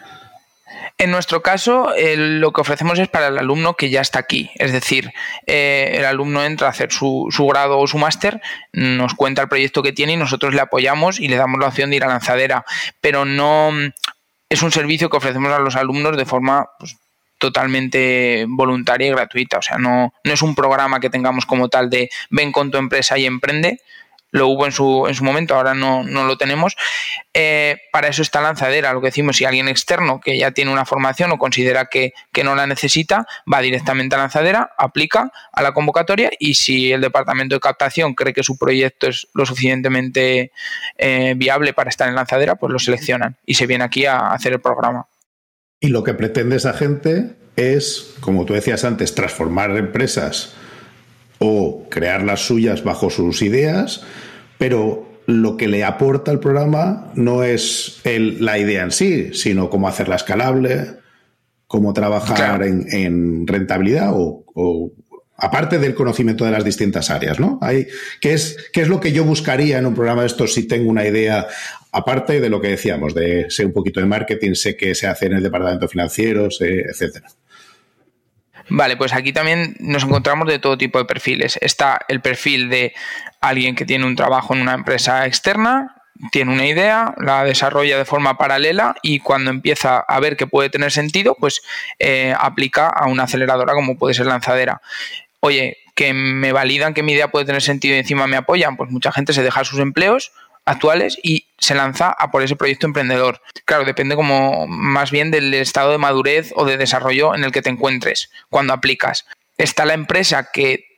En nuestro caso, lo que ofrecemos es para el alumno que ya está aquí. Es decir, eh, el alumno entra a hacer su, grado o su máster, nos cuenta el proyecto que tiene y nosotros le apoyamos y le damos la opción de ir a lanzadera. Pero no es un servicio que ofrecemos a los alumnos de forma pues, totalmente voluntaria y gratuita. O sea, no, no es un programa que tengamos como tal de ven con tu empresa y emprende, lo hubo en su, en su momento, ahora no, lo tenemos. Eh, para eso está lanzadera, lo que decimos, si alguien externo que ya tiene una formación o considera que, no la necesita, va directamente a lanzadera, aplica a la convocatoria y si el departamento de captación cree que su proyecto es lo suficientemente eh, viable para estar en lanzadera, pues lo seleccionan y se viene aquí a hacer el programa. Y lo que pretende esa gente es, como tú decías antes, transformar empresas o crear las suyas bajo sus ideas, pero lo que le aporta el programa no es la idea en sí, sino cómo hacerla escalable, cómo trabajar en, rentabilidad o, aparte del conocimiento de las distintas áreas, ¿no? Hay, ¿qué, es, ¿Qué es lo que yo buscaría en un programa de estos si tengo una idea, aparte de lo que decíamos, de ser un poquito de marketing, sé qué se hace en el departamento financiero, sé, etcétera? Vale, pues aquí también nos encontramos de todo tipo de perfiles. Está el perfil de alguien que tiene un trabajo en una empresa externa, tiene una idea, la desarrolla de forma paralela y cuando empieza a ver que puede tener sentido, pues eh, aplica a una aceleradora como puede ser lanzadera. Oye, que me validan que mi idea puede tener sentido y encima me apoyan, pues mucha gente se deja sus empleos actuales y se lanza a por ese proyecto emprendedor. Claro, depende como más bien del estado de madurez o de desarrollo en el que te encuentres cuando aplicas. Está la empresa que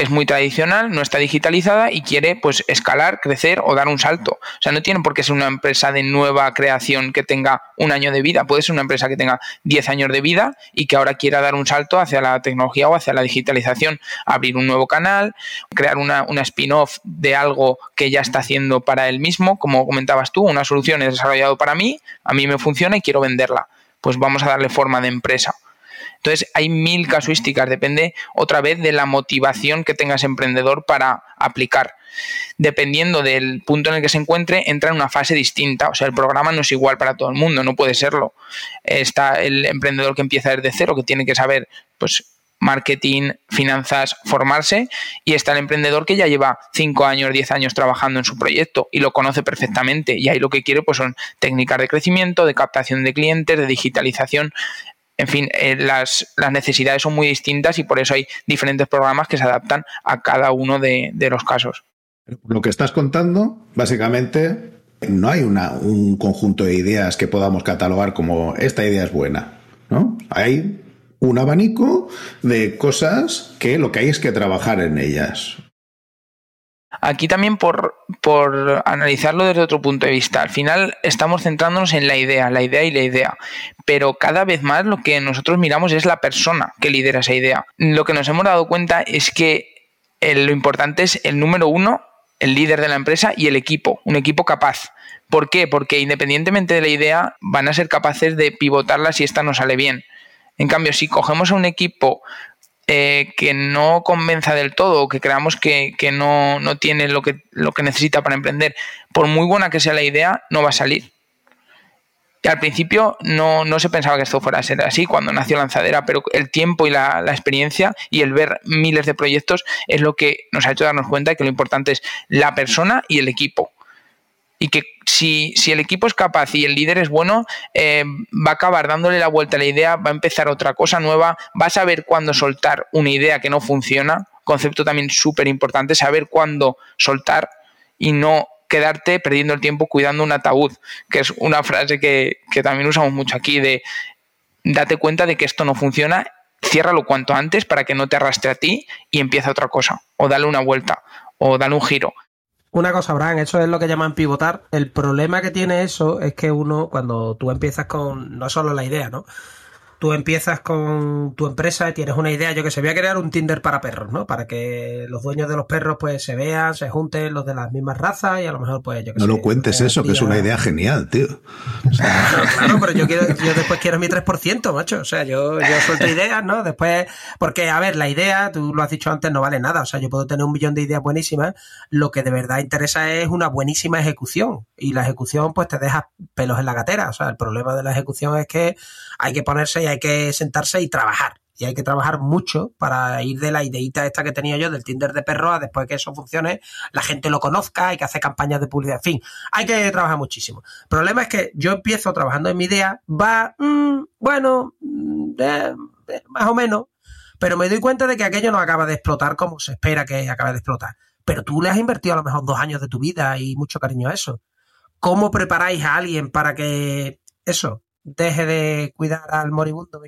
es muy tradicional, no está digitalizada y quiere pues escalar, crecer o dar un salto. O sea, no tiene por qué ser una empresa de nueva creación que tenga un año de vida, puede ser una empresa que tenga 10 años de vida y que ahora quiera dar un salto hacia la tecnología o hacia la digitalización, abrir un nuevo canal, crear una, una spin-off de algo que ya está haciendo para él mismo, como comentabas tú, una solución es desarrollado para mí, a mí me funciona y quiero venderla. Pues vamos a darle forma de empresa. Entonces, hay mil casuísticas, depende otra vez de la motivación que tengas emprendedor para aplicar. Dependiendo del punto en el que se encuentre, entra en una fase distinta. O sea, el programa no es igual para todo el mundo, no puede serlo. Está el emprendedor que empieza desde cero, que tiene que saber, pues, marketing, finanzas, formarse, y está el emprendedor que ya lleva 5 años, 10 años trabajando en su proyecto y lo conoce perfectamente y ahí lo que quiere pues son técnicas de crecimiento, de captación de clientes, de digitalización, en fin, eh, las, necesidades son muy distintas y por eso hay diferentes programas que se adaptan a cada uno de, los casos. Lo que estás contando, básicamente, no hay un conjunto de ideas que podamos catalogar como esta idea es buena, ¿no? Hay un abanico de cosas que lo que hay es que trabajar en ellas. Aquí también por, por, analizarlo desde otro punto de vista. Al final estamos centrándonos en la idea, la idea y la idea. Pero cada vez más lo que nosotros miramos es la persona que lidera esa idea. Lo que nos hemos dado cuenta es que lo importante es el número uno, el líder de la empresa y el equipo, un equipo capaz. ¿Por qué? Porque independientemente de la idea, van a ser capaces de pivotarla si esta no sale bien. En cambio, si cogemos a un equipo eh, que no convenza del todo o que creamos que, no, tiene lo que, lo que necesita para emprender, por muy buena que sea la idea, no va a salir. Y al principio no, se pensaba que esto fuera a ser así cuando nació Lanzadera, pero el tiempo y la, la, experiencia y el ver miles de proyectos es lo que nos ha hecho darnos cuenta de que lo importante es la persona y el equipo y que si, el equipo es capaz y el líder es bueno, eh, va a acabar dándole la vuelta a la idea, va a empezar otra cosa nueva, va a saber cuándo soltar una idea que no funciona, concepto también súper importante, saber cuándo soltar y no quedarte perdiendo el tiempo cuidando un ataúd, que es una frase que, que también usamos mucho aquí de date cuenta de que esto no funciona, ciérralo cuanto antes para que no te arrastre a ti y empieza otra cosa, o dale una vuelta, o dale un giro. Una cosa, Abraham, eso es lo que llaman pivotar. El problema que tiene eso es que uno, cuando tú empiezas con, no solo la idea, ¿no? Tú empiezas con tu empresa y tienes una idea, yo que sé, voy a crear un Tinder para perros, ¿no? Para que los dueños de los perros pues se vean, se junten los de las mismas razas y a lo mejor pues yo que No lo cuentes eso, que es una idea genial, tío. claro, pero yo quiero, yo después quiero mi 3%, macho. O sea, yo, yo suelto ideas, ¿no? Después, porque a ver, la idea, tú lo has dicho antes, no vale nada. O sea, yo puedo tener un millón de ideas buenísimas. Lo que de verdad interesa es una buenísima ejecución. Y la ejecución, pues te deja pelos en la gatera. O sea, el problema de la ejecución es que hay que ponerse y hay que sentarse y trabajar. Y hay que trabajar mucho para ir de la ideita esta que tenía yo del Tinder de perro a después que eso funcione, la gente lo conozca, hay que hacer campañas de publicidad, en fin, hay que trabajar muchísimo. El problema es que yo empiezo trabajando en mi idea, va, mm, bueno, mm, eh, eh, más o menos, pero me doy cuenta de que aquello no acaba de explotar como se espera que acabe de explotar. Pero tú le has invertido a lo mejor dos años de tu vida y mucho cariño a eso. ¿Cómo preparáis a alguien para que eso, deje de cuidar al moribundo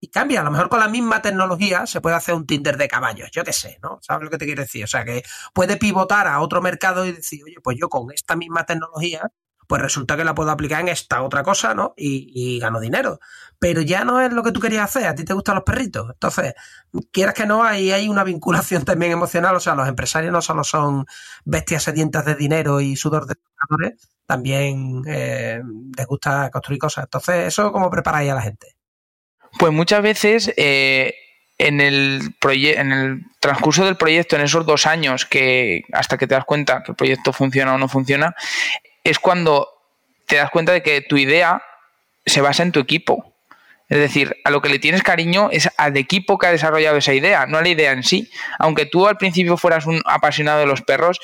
y cambia. A lo mejor con la misma tecnología se puede hacer un Tinder de caballos, yo qué sé, ¿no? ¿Sabes lo que te quiero decir? O sea, que puede pivotar a otro mercado y decir, oye, pues yo con esta misma tecnología, pues resulta que la puedo aplicar en esta otra cosa, ¿no? Y, gano dinero. Pero ya no es lo que tú querías hacer, a ti te gustan los perritos. Entonces, quieras que no, ahí hay una vinculación también emocional. O sea, los empresarios no solo son bestias sedientas de dinero y sudor de trabajadores, también eh, les gusta construir cosas. Entonces, ¿eso cómo preparáis a la gente? Pues muchas veces eh, en, el en el transcurso del proyecto, en esos dos años que hasta que te das cuenta que el proyecto funciona o no funciona, es cuando te das cuenta de que tu idea se basa en tu equipo. Es decir, a lo que le tienes cariño es al equipo que ha desarrollado esa idea, no a la idea en sí. Aunque tú al principio fueras un apasionado de los perros,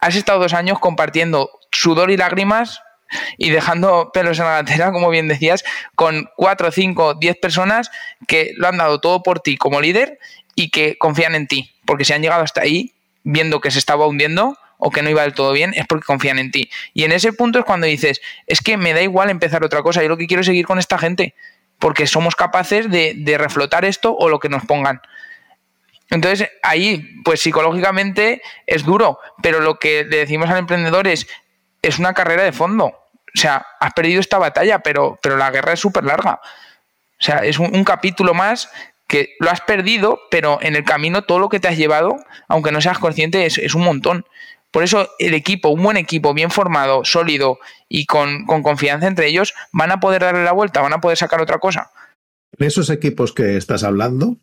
has estado dos años compartiendo sudor y lágrimas y dejando pelos en la gatera, como bien decías, con cuatro, cinco, diez personas que lo han dado todo por ti como líder y que confían en ti, porque si han llegado hasta ahí viendo que se estaba hundiendo o que no iba del todo bien, es porque confían en ti. Y en ese punto es cuando dices, es que me da igual empezar otra cosa, yo lo que quiero es seguir con esta gente, porque somos capaces de, reflotar esto o lo que nos pongan. Entonces, ahí, pues psicológicamente es duro, pero lo que le decimos al emprendedor es, es una carrera de fondo. O sea, has perdido esta batalla, pero, pero la guerra es súper larga. O sea, es un, capítulo más que lo has perdido, pero en el camino todo lo que te has llevado, aunque no seas consciente, es un montón. Por eso el equipo, un buen equipo, bien formado, sólido y con, con confianza entre ellos, van a poder darle la vuelta, van a poder sacar otra cosa. En esos equipos que estás hablando,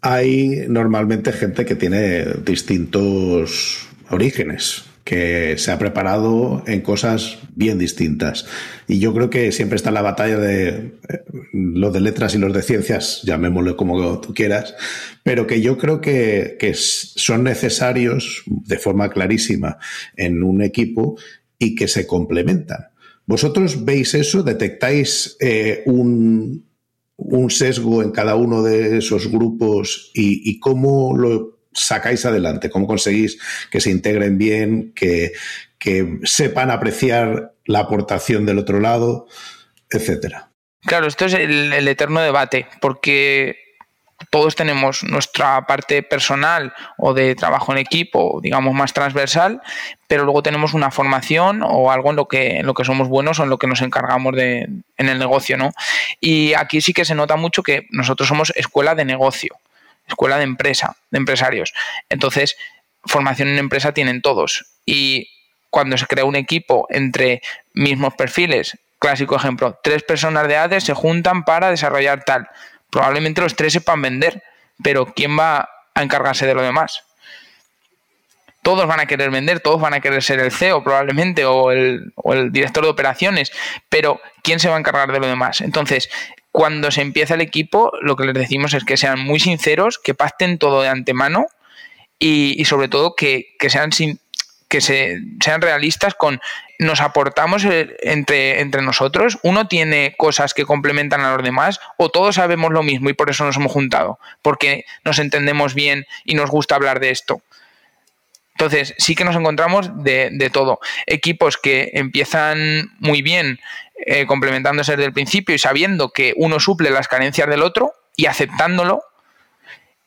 hay normalmente gente que tiene distintos orígenes, que se ha preparado en cosas bien distintas. Y yo creo que siempre está la batalla de eh, los de letras y los de ciencias, llamémoslo como tú quieras, pero que yo creo que, son necesarios de forma clarísima en un equipo y que se complementan. ¿Vosotros veis eso? ¿Detectáis eh, un, un sesgo en cada uno de esos grupos y, cómo lo sacáis adelante, cómo conseguís que se integren bien, que, sepan apreciar la aportación del otro lado, etcétera. Claro, esto es el eterno debate, porque todos tenemos nuestra parte personal o de trabajo en equipo, digamos, más transversal, pero luego tenemos una formación o algo en lo que, en lo que somos buenos o en lo que nos encargamos de, en el negocio, ¿no? Y aquí sí que se nota mucho que nosotros somos escuela de negocio, escuela de empresa, de empresarios. Entonces, formación en empresa tienen todos. Y cuando se crea un equipo entre mismos perfiles, clásico ejemplo, tres personas de ADE se juntan para desarrollar tal probablemente los tres sepan vender, pero ¿quién va a encargarse de lo demás? Todos van a querer vender, todos van a querer ser el CEO probablemente o el, director de operaciones, pero ¿quién se va a encargar de lo demás? Entonces, cuando se empieza el equipo, lo que les decimos es que sean muy sinceros, que pacten todo de antemano y, sobre todo que, sean que se, sean realistas con nos aportamos entre, entre nosotros, uno tiene cosas que complementan a los demás o todos sabemos lo mismo y por eso nos hemos juntado, porque nos entendemos bien y nos gusta hablar de esto. Entonces, sí que nos encontramos de, todo. Equipos que empiezan muy bien eh, complementándose desde el principio y sabiendo que uno suple las carencias del otro y aceptándolo,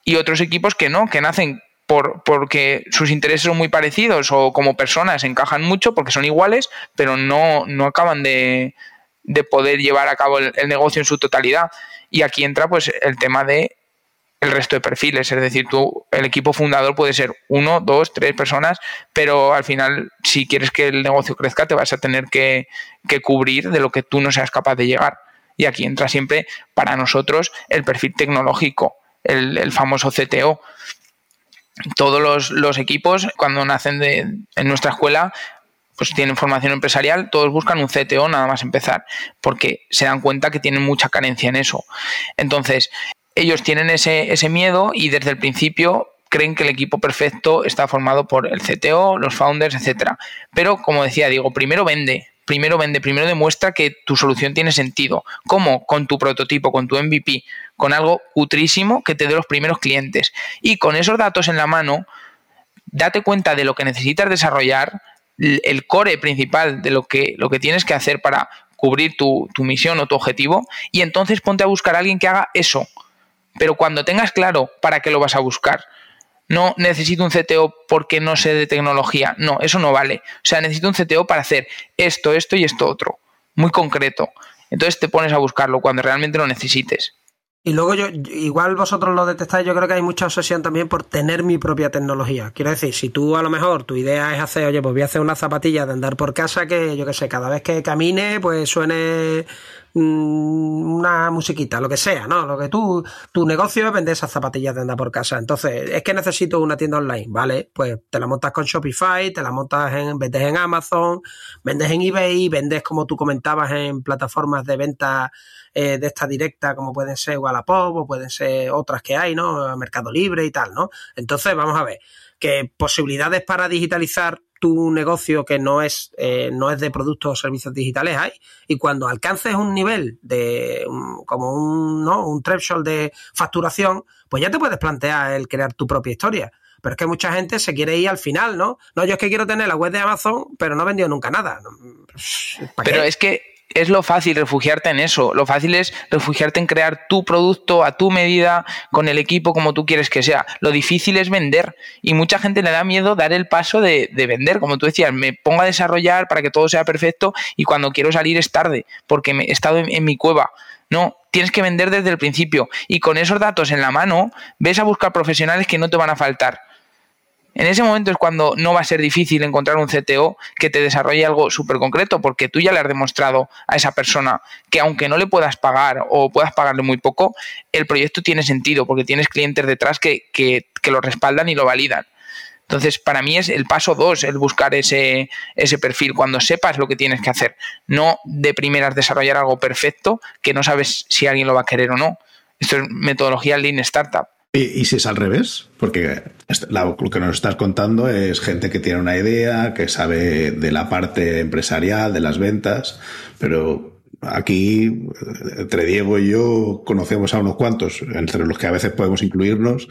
y otros equipos que no, que nacen por, porque sus intereses son muy parecidos o como personas encajan mucho porque son iguales, pero no, no acaban de, poder llevar a cabo el, negocio en su totalidad. Y aquí entra pues el tema de el resto de perfiles, es decir, tú, el equipo fundador puede ser uno, dos, tres personas, pero al final, si quieres que el negocio crezca, te vas a tener que, cubrir de lo que tú no seas capaz de llegar. Y aquí entra siempre para nosotros el perfil tecnológico, el, el famoso CTO todos los, equipos, cuando nacen de, en nuestra escuela, pues tienen formación empresarial, todos buscan un CTO nada más empezar, porque se dan cuenta que tienen mucha carencia en eso. Entonces, ellos tienen ese, ese miedo y desde el principio creen que el equipo perfecto está formado por el CTO, los founders, etcétera. Pero, como decía, digo, primero vende, primero vende, primero demuestra que tu solución tiene sentido. ¿Cómo? Con tu prototipo, con tu MVP, con algo utrísimo que te dé los primeros clientes. Y con esos datos en la mano, date cuenta de lo que necesitas desarrollar, el core principal de lo que, lo que tienes que hacer para cubrir tu, tu misión o tu objetivo, y entonces ponte a buscar a alguien que haga eso. Pero cuando tengas claro para qué lo vas a buscar, no necesito un CTO porque no sé de tecnología. No, eso no vale. O sea, necesito un CTO para hacer esto, esto y esto otro. Muy concreto. Entonces te pones a buscarlo cuando realmente lo necesites. Y luego yo, igual vosotros lo detectáis, yo creo que hay mucha obsesión también por tener mi propia tecnología. Quiero decir, si tú a lo mejor tu idea es hacer, oye, pues voy a hacer una zapatilla de andar por casa que, yo qué sé, cada vez que camine, pues suene una musiquita, lo que sea, ¿no? Lo que tú, tu negocio es vender esas zapatillas de andar por casa. Entonces, es que necesito una tienda online, ¿vale? Pues te la montas con Shopify, te la montas en, vendes en Amazon, vendes en eBay, vendes como tú comentabas en plataformas de venta eh, de esta directa, como pueden ser Wallapop o pueden ser otras que hay, ¿no? Mercado Libre y tal, ¿no? Entonces, vamos a ver, que posibilidades para digitalizar tu negocio que no es, eh, no es de productos o servicios digitales hay. Y cuando alcances un nivel de como un, ¿no? un threshold de facturación, pues ya te puedes plantear el crear tu propia historia. Pero es que mucha gente se quiere ir al final, ¿no? No, yo es que quiero tener la web de Amazon, pero no he vendido nunca nada. Pero es que es lo fácil refugiarte en eso. Lo fácil es refugiarte en crear tu producto a tu medida, con el equipo como tú quieres que sea. Lo difícil es vender. Y mucha gente le da miedo dar el paso de, vender. Como tú decías, me pongo a desarrollar para que todo sea perfecto y cuando quiero salir es tarde, porque he estado en mi cueva. No, tienes que vender desde el principio. Y con esos datos en la mano, ves a buscar profesionales que no te van a faltar. En ese momento es cuando no va a ser difícil encontrar un CTO que te desarrolle algo súper concreto, porque tú ya le has demostrado a esa persona que aunque no le puedas pagar o puedas pagarle muy poco, el proyecto tiene sentido, porque tienes clientes detrás que, lo respaldan y lo validan. Entonces, para mí es el paso dos, el buscar ese, ese perfil, cuando sepas lo que tienes que hacer. No de primeras desarrollar algo perfecto que no sabes si alguien lo va a querer o no. Esto es metodología Lean Startup. ¿Y, si es al revés? Porque lo que nos estás contando es gente que tiene una idea, que sabe de la parte empresarial, de las ventas, pero aquí, entre Diego y yo, conocemos a unos cuantos, entre los que a veces podemos incluirnos,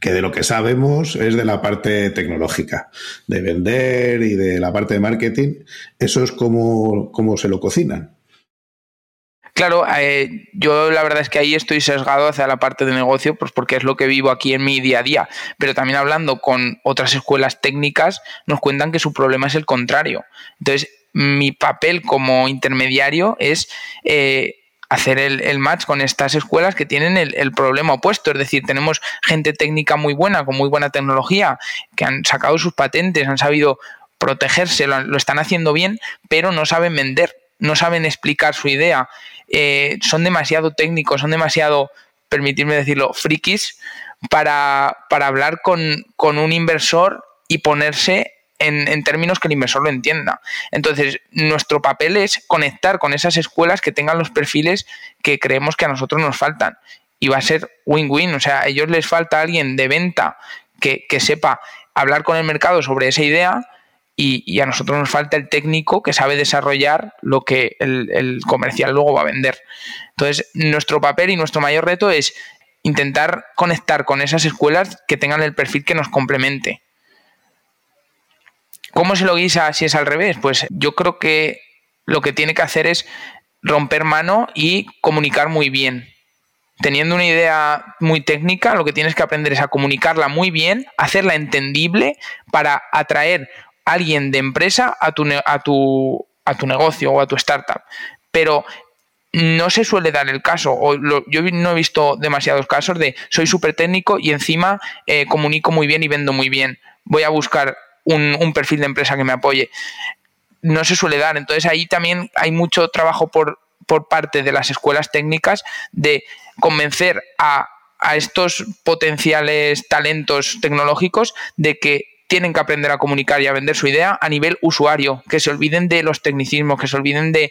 que de lo que sabemos es de la parte tecnológica, de vender y de la parte de marketing. Eso es como, como se lo cocinan. Claro, eh, yo la verdad es que ahí estoy sesgado hacia la parte de negocio, pues porque es lo que vivo aquí en mi día a día. Pero también hablando con otras escuelas técnicas, nos cuentan que su problema es el contrario. Entonces, mi papel como intermediario es eh, hacer el, match con estas escuelas que tienen el, problema opuesto. Es decir, tenemos gente técnica muy buena, con muy buena tecnología, que han sacado sus patentes, han sabido protegerse, lo están haciendo bien, pero no saben vender no saben explicar su idea, eh, son demasiado técnicos, son demasiado, permitirme decirlo, frikis para, hablar con, un inversor y ponerse en, términos que el inversor lo entienda. Entonces, nuestro papel es conectar con esas escuelas que tengan los perfiles que creemos que a nosotros nos faltan. Y va a ser win-win, o sea, a ellos les falta alguien de venta que, que sepa hablar con el mercado sobre esa idea y, a nosotros nos falta el técnico que sabe desarrollar lo que el, comercial luego va a vender. Entonces, nuestro papel y nuestro mayor reto es intentar conectar con esas escuelas que tengan el perfil que nos complemente. ¿Cómo se lo guisa si es al revés? Pues yo creo que lo que tiene que hacer es romper mano y comunicar muy bien. Teniendo una idea muy técnica, lo que tienes que aprender es a comunicarla muy bien, hacerla entendible para atraer alguien de empresa a tu, a tu, a tu negocio o a tu startup. Pero no se suele dar el caso, o yo no he visto demasiados casos de soy súper técnico y encima eh, comunico muy bien y vendo muy bien. Voy a buscar un, perfil de empresa que me apoye. No se suele dar. Entonces ahí también hay mucho trabajo por, por parte de las escuelas técnicas de convencer a, a estos potenciales talentos tecnológicos de que tienen que aprender a comunicar y a vender su idea a nivel usuario, que se olviden de los tecnicismos, que se olviden de,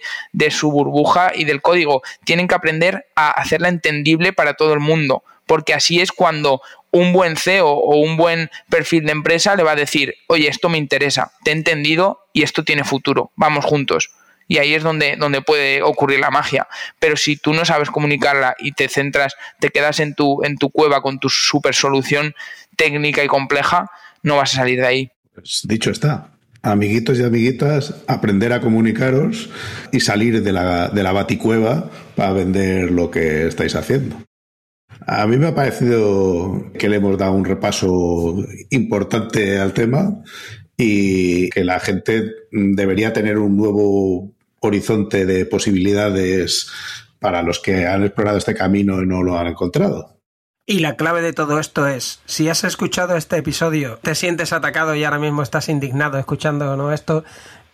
su burbuja y del código. Tienen que aprender a hacerla entendible para todo el mundo, porque así es cuando un buen CEO o un buen perfil de empresa le va a decir, oye, esto me interesa, te he entendido y esto tiene futuro, vamos juntos. Y ahí es donde, donde puede ocurrir la magia. Pero si tú no sabes comunicarla y te centras, te quedas en tu, en tu cueva con tu super solución técnica y compleja, no vas a salir de ahí. Pues dicho está. Amiguitos y amiguitas, aprender a comunicaros y salir de la, de la baticueva para vender lo que estáis haciendo. A mí me ha parecido que le hemos dado un repaso importante al tema y que la gente debería tener un nuevo horizonte de posibilidades para los que han explorado este camino y no lo han encontrado. Y la clave de todo esto es, si has escuchado este episodio, te sientes atacado y ahora mismo estás indignado escuchando ¿no? esto,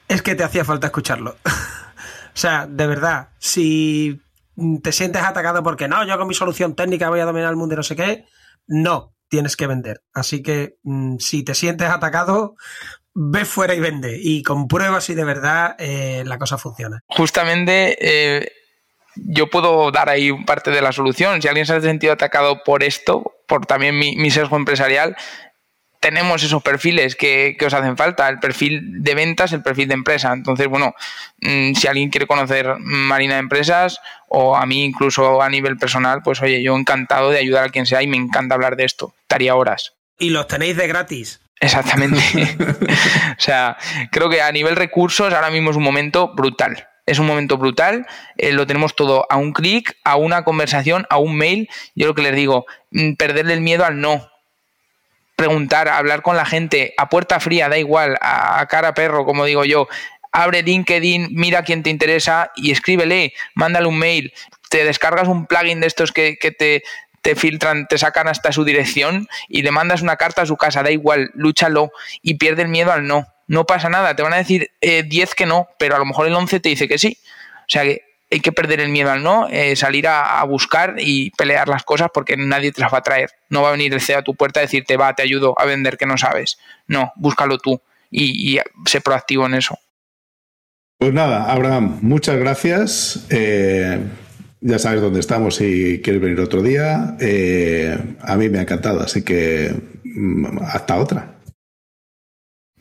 es que te hacía falta escucharlo. o sea, de verdad, si te sientes atacado porque no, yo con mi solución técnica voy a dominar el mundo y no sé qué, no, tienes que vender. Así que mm, si te sientes atacado, ve fuera y vende. Y comprueba si de verdad eh, la cosa funciona. Justamente... Eh yo puedo dar ahí parte de la solución. Si alguien se ha sentido atacado por esto, por también mi, sesgo empresarial, tenemos esos perfiles que, os hacen falta, el perfil de ventas, el perfil de empresa. Entonces, bueno, mm, si alguien quiere conocer Marina de Empresas o a mí incluso a nivel personal, pues oye, yo encantado de ayudar a quien sea y me encanta hablar de esto. Estaría horas. Y los tenéis de gratis. Exactamente. o sea, creo que a nivel recursos ahora mismo es un momento brutal. Es un momento brutal, eh, lo tenemos todo a un clic, a una conversación, a un mail. Yo lo que les digo, mm, perderle el miedo al no preguntar, hablar con la gente a puerta fría, da igual, a, cara perro, como digo yo. Abre LinkedIn, mira a quién te interesa y escríbele, mándale un mail. Te descargas un plugin de estos que, te, te filtran, te sacan hasta su dirección y le mandas una carta a su casa, da igual, lúchalo y pierde el miedo al no. No pasa nada, te van a decir 10 eh, que no, pero a lo mejor el 11 te dice que sí. O sea que hay que perder el miedo al no, eh, salir a, buscar y pelear las cosas porque nadie te las va a traer. No va a venir el CEO a tu puerta a decirte, va, te ayudo a vender que no sabes. No, búscalo tú y, sé proactivo en eso. Pues nada, Abraham, muchas gracias. Eh, ya sabes dónde estamos si quieres venir otro día. A mí me ha encantado, así que mm, hasta otra.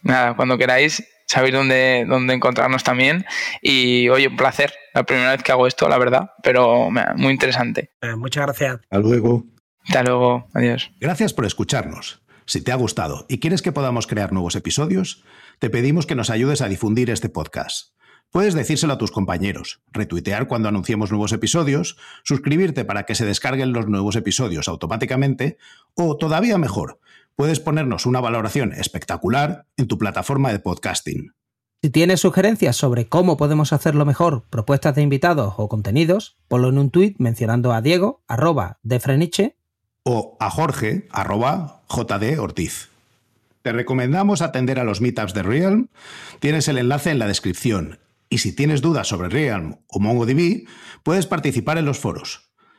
Nada, cuando queráis, sabéis dónde, dónde encontrarnos también. Y oye, un placer. La primera vez que hago esto, la verdad, pero muy interesante. Eh, muchas gracias. Hasta luego. Hasta luego. Adiós. Gracias por escucharnos. Si te ha gustado y quieres que podamos crear nuevos episodios, te pedimos que nos ayudes a difundir este podcast. Puedes decírselo a tus compañeros, retuitear cuando anunciemos nuevos episodios, suscribirte para que se descarguen los nuevos episodios automáticamente o, todavía mejor, puedes ponernos una valoración espectacular en tu plataforma de podcasting. Si tienes sugerencias sobre cómo podemos hacerlo mejor, propuestas de invitados o contenidos, ponlo en un tuit mencionando a Diego, arroba de Freniche, o a Jorge, arroba JD Ortiz. Te recomendamos atender a los meetups de Realm. Tienes el enlace en la descripción. Y si tienes dudas sobre Realm o MongoDB, puedes participar en los foros.